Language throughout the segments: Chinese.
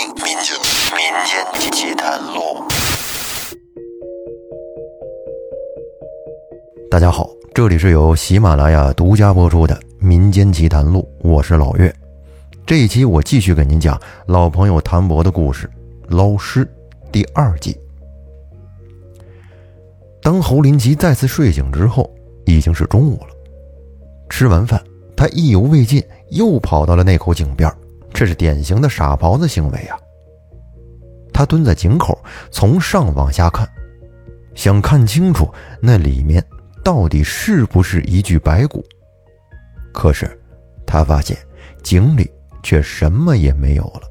民间民间奇谈录。大家好，这里是由喜马拉雅独家播出的《民间奇谈录》，我是老岳。这一期我继续给您讲老朋友谭博的故事《捞尸》第二季。当侯林奇再次睡醒之后，已经是中午了。吃完饭，他意犹未尽，又跑到了那口井边。这是典型的傻狍子行为啊！他蹲在井口，从上往下看，想看清楚那里面到底是不是一具白骨。可是，他发现井里却什么也没有了。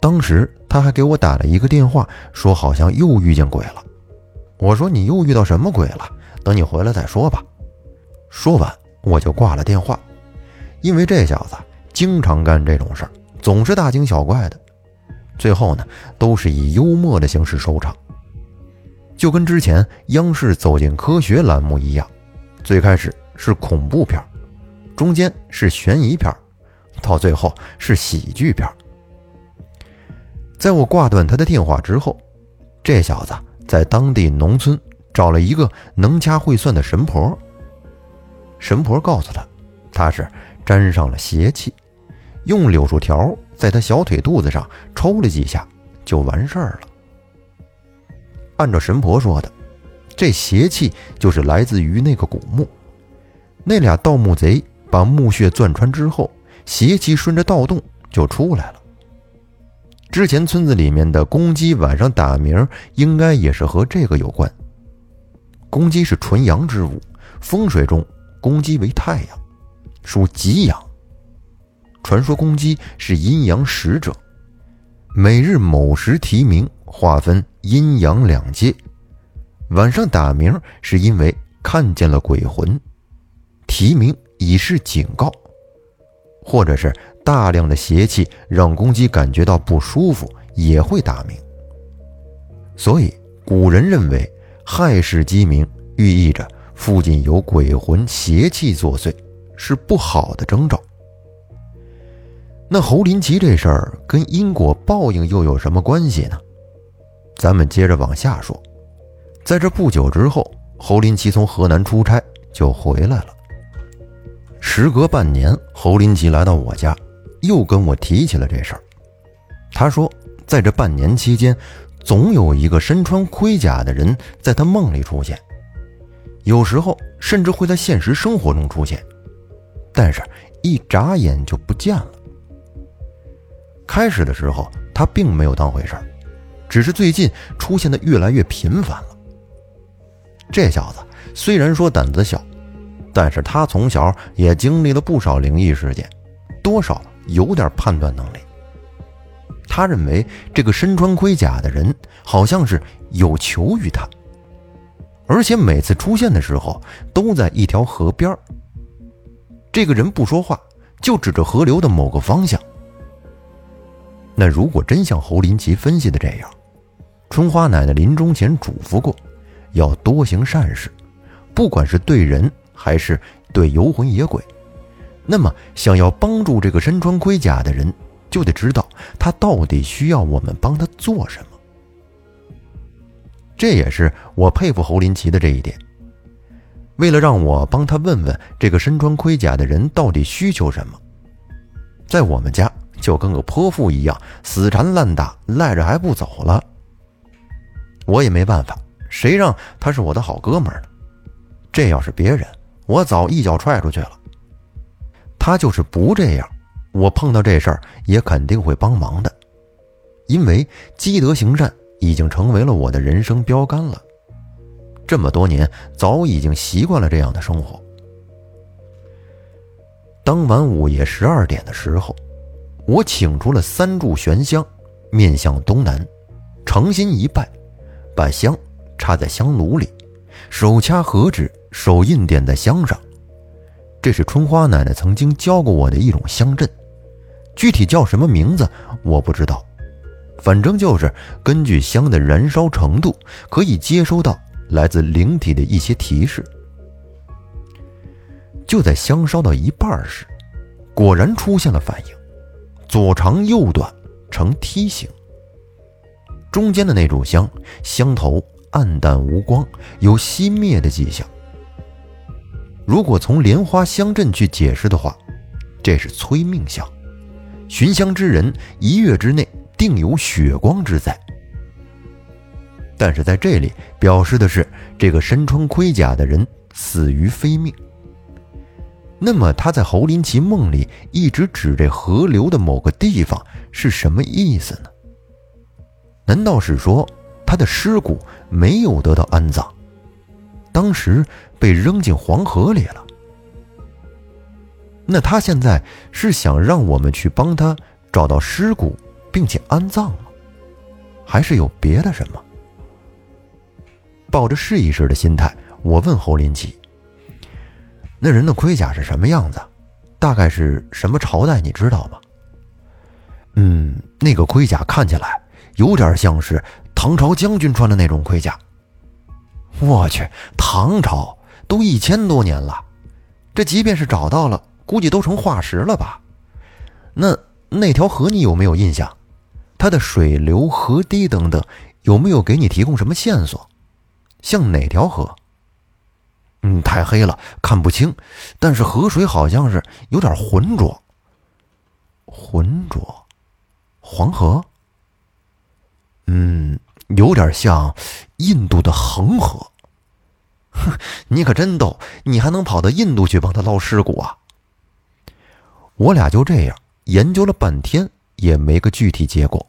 当时他还给我打了一个电话，说好像又遇见鬼了。我说：“你又遇到什么鬼了？等你回来再说吧。”说完，我就挂了电话，因为这小子。经常干这种事儿，总是大惊小怪的，最后呢，都是以幽默的形式收场。就跟之前央视《走进科学》栏目一样，最开始是恐怖片，中间是悬疑片，到最后是喜剧片。在我挂断他的电话之后，这小子在当地农村找了一个能掐会算的神婆。神婆告诉他，他是沾上了邪气。用柳树条在他小腿肚子上抽了几下，就完事儿了。按照神婆说的，这邪气就是来自于那个古墓。那俩盗墓贼把墓穴钻穿之后，邪气顺着盗洞就出来了。之前村子里面的公鸡晚上打鸣，应该也是和这个有关。公鸡是纯阳之物，风水中公鸡为太阳，属极阳。传说公鸡是阴阳使者，每日某时啼鸣，划分阴阳两界。晚上打鸣是因为看见了鬼魂，啼鸣以示警告，或者是大量的邪气让公鸡感觉到不舒服，也会打鸣。所以古人认为亥时鸡鸣，寓意着附近有鬼魂邪气作祟，是不好的征兆。那侯林奇这事儿跟因果报应又有什么关系呢？咱们接着往下说。在这不久之后，侯林奇从河南出差就回来了。时隔半年，侯林奇来到我家，又跟我提起了这事儿。他说，在这半年期间，总有一个身穿盔甲的人在他梦里出现，有时候甚至会在现实生活中出现，但是一眨眼就不见了。开始的时候，他并没有当回事儿，只是最近出现的越来越频繁了。这小子虽然说胆子小，但是他从小也经历了不少灵异事件，多少有点判断能力。他认为这个身穿盔甲的人好像是有求于他，而且每次出现的时候都在一条河边这个人不说话，就指着河流的某个方向。那如果真像侯林奇分析的这样，春花奶奶临终前嘱咐过，要多行善事，不管是对人还是对游魂野鬼，那么想要帮助这个身穿盔甲的人，就得知道他到底需要我们帮他做什么。这也是我佩服侯林奇的这一点。为了让我帮他问问这个身穿盔甲的人到底需求什么，在我们家。就跟个泼妇一样死缠烂打，赖着还不走了。我也没办法，谁让他是我的好哥们呢？这要是别人，我早一脚踹出去了。他就是不这样，我碰到这事儿也肯定会帮忙的，因为积德行善已经成为了我的人生标杆了。这么多年，早已经习惯了这样的生活。当晚午夜十二点的时候。我请出了三炷玄香，面向东南，诚心一拜，把香插在香炉里，手掐合指，手印点在香上。这是春花奶奶曾经教过我的一种香阵，具体叫什么名字我不知道，反正就是根据香的燃烧程度，可以接收到来自灵体的一些提示。就在香烧到一半时，果然出现了反应。左长右短，呈梯形，中间的那炷香香头暗淡无光，有熄灭的迹象。如果从莲花香阵去解释的话，这是催命香，寻香之人一月之内定有血光之灾。但是在这里表示的是这个身穿盔甲的人死于非命。那么他在侯林奇梦里一直指这河流的某个地方是什么意思呢？难道是说他的尸骨没有得到安葬？当时被扔进黄河里了。那他现在是想让我们去帮他找到尸骨，并且安葬吗？还是有别的什么？抱着试一试的心态，我问侯林奇：“那人的盔甲是什么样子？大概是什么朝代？你知道吗？”“嗯，那个盔甲看起来有点像是唐朝将军穿的那种盔甲。”我去，唐朝都一千多年了，这即便是找到了，估计都成化石了吧？那那条河你有没有印象？它的水流、河堤等等，有没有给你提供什么线索？像哪条河？嗯，太黑了，看不清。但是河水好像是有点浑浊。浑浊，黄河。嗯。有点像印度的恒河。哼，你可真逗，你还能跑到印度去帮他捞尸骨啊？我俩就这样研究了半天，也没个具体结果。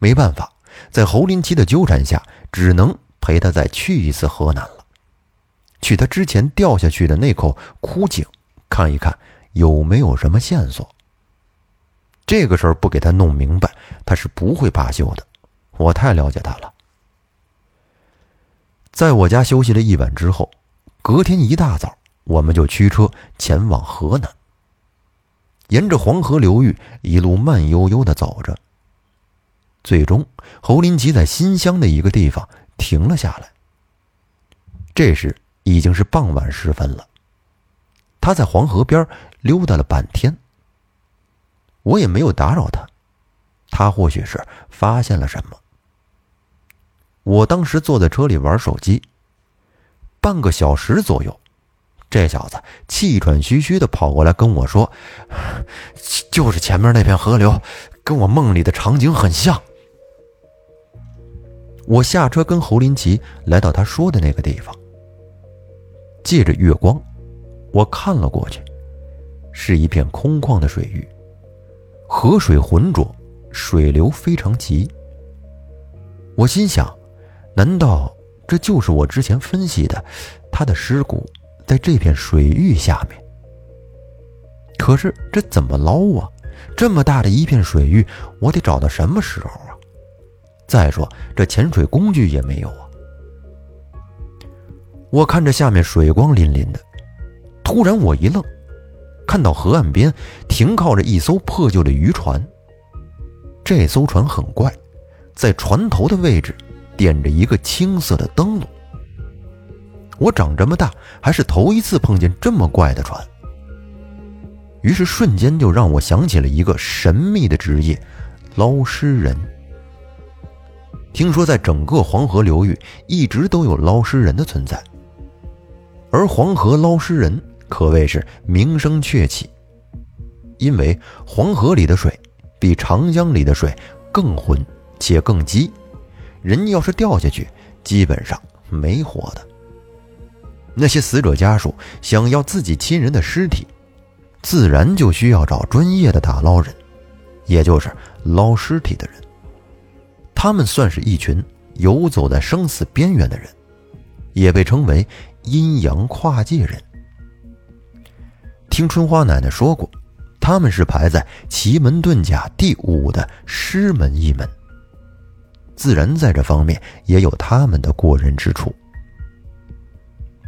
没办法，在侯林奇的纠缠下，只能陪他再去一次河南了，去他之前掉下去的那口枯井看一看，有没有什么线索。这个事儿不给他弄明白，他是不会罢休的。我太了解他了。在我家休息了一晚之后，隔天一大早，我们就驱车前往河南。沿着黄河流域一路慢悠悠的走着。最终，侯林奇在新乡的一个地方停了下来。这时已经是傍晚时分了。他在黄河边溜达了半天，我也没有打扰他。他或许是发现了什么。我当时坐在车里玩手机，半个小时左右，这小子气喘吁吁的跑过来跟我说：“就是前面那片河流，跟我梦里的场景很像。”我下车跟侯林奇来到他说的那个地方，借着月光，我看了过去，是一片空旷的水域，河水浑浊，水流非常急。我心想。难道这就是我之前分析的，他的尸骨在这片水域下面？可是这怎么捞啊？这么大的一片水域，我得找到什么时候啊？再说这潜水工具也没有啊！我看着下面水光粼粼的，突然我一愣，看到河岸边停靠着一艘破旧的渔船。这艘船很怪，在船头的位置。点着一个青色的灯笼。我长这么大还是头一次碰见这么怪的船，于是瞬间就让我想起了一个神秘的职业——捞尸人。听说在整个黄河流域一直都有捞尸人的存在，而黄河捞尸人可谓是名声鹊起，因为黄河里的水比长江里的水更浑且更急。人要是掉下去，基本上没活的。那些死者家属想要自己亲人的尸体，自然就需要找专业的打捞人，也就是捞尸体的人。他们算是一群游走在生死边缘的人，也被称为阴阳跨界人。听春花奶奶说过，他们是排在奇门遁甲第五的师门一门。自然在这方面也有他们的过人之处。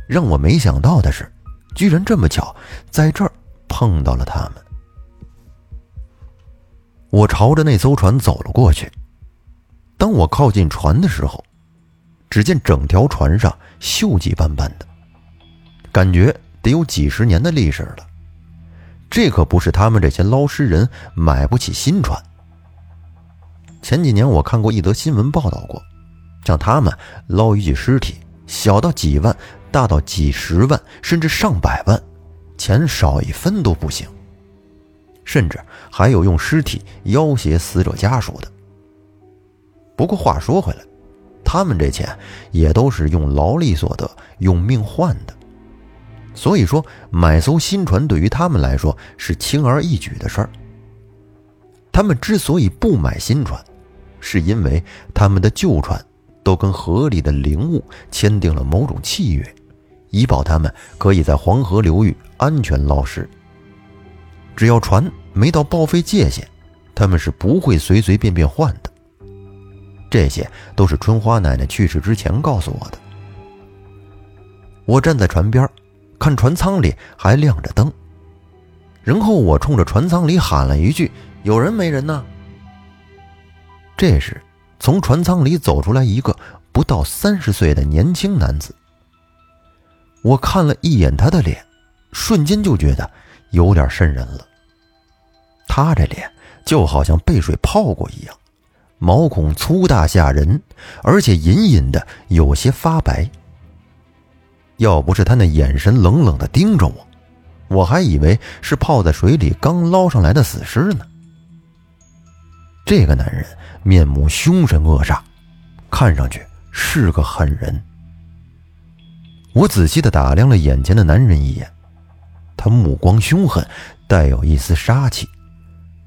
让我没想到的是，居然这么巧，在这儿碰到了他们。我朝着那艘船走了过去。当我靠近船的时候，只见整条船上锈迹斑斑的，感觉得有几十年的历史了。这可不是他们这些捞尸人买不起新船，前几年我看过一则新闻报道过，像他们捞一具尸体，小到几万，大到几十万，甚至上百万，钱少一分都不行。甚至还有用尸体要挟死者家属的。不过话说回来，他们这钱也都是用劳力所得、用命换的。所以说，买艘新船对于他们来说是轻而易举的事儿。他们之所以不买新船，是因为他们的旧船都跟河里的灵物签订了某种契约，以保他们可以在黄河流域安全捞尸。只要船没到报废界限，他们是不会随随便便换的。这些都是春花奶奶去世之前告诉我的。我站在船边，看船舱里还亮着灯。然后我冲着船舱里喊了一句：“有人没人呢？”这时，从船舱里走出来一个不到三十岁的年轻男子。我看了一眼他的脸，瞬间就觉得。有点瘆人了。他这脸就好像被水泡过一样，毛孔粗大吓人，而且隐隐的有些发白。要不是他那眼神冷冷的盯着我，我还以为是泡在水里刚捞上来的死尸呢。这个男人面目凶神恶煞，看上去是个狠人。我仔细的打量了眼前的男人一眼。他目光凶狠，带有一丝杀气，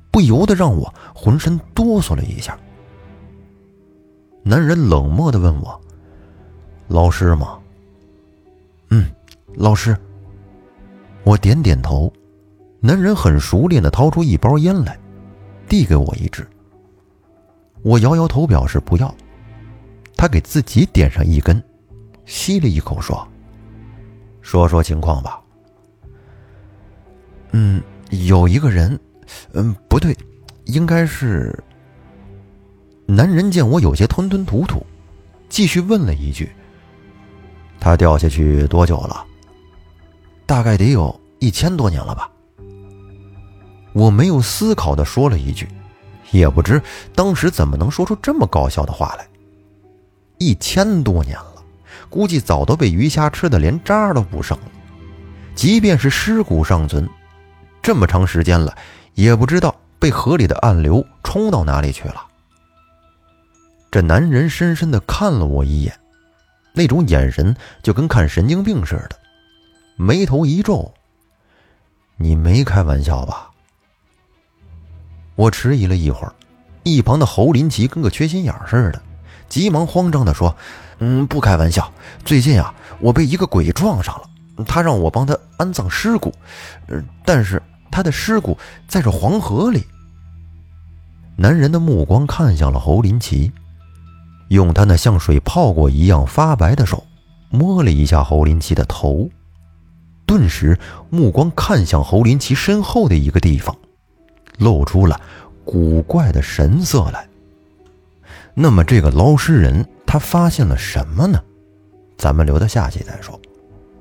不由得让我浑身哆嗦了一下。男人冷漠的问我：“老师吗？”“嗯，老师。”我点点头。男人很熟练的掏出一包烟来，递给我一支。我摇摇头表示不要。他给自己点上一根，吸了一口，说：“说说情况吧。”嗯，有一个人，嗯，不对，应该是。男人见我有些吞吞吐吐，继续问了一句：“他掉下去多久了？大概得有一千多年了吧？”我没有思考的说了一句，也不知当时怎么能说出这么搞笑的话来。一千多年了，估计早都被鱼虾吃的连渣都不剩了，即便是尸骨尚存。这么长时间了，也不知道被河里的暗流冲到哪里去了。这男人深深的看了我一眼，那种眼神就跟看神经病似的，眉头一皱：“你没开玩笑吧？”我迟疑了一会儿，一旁的侯林奇跟个缺心眼似的，急忙慌张的说：“嗯，不开玩笑，最近啊，我被一个鬼撞上了，他让我帮他安葬尸骨，呃，但是……”他的尸骨在这黄河里。男人的目光看向了侯林奇，用他那像水泡过一样发白的手摸了一下侯林奇的头，顿时目光看向侯林奇身后的一个地方，露出了古怪的神色来。那么，这个捞尸人他发现了什么呢？咱们留到下期再说。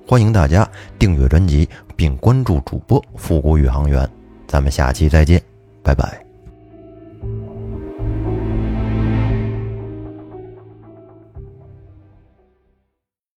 欢迎大家订阅专辑并关注主播复古宇航员，咱们下期再见，拜拜。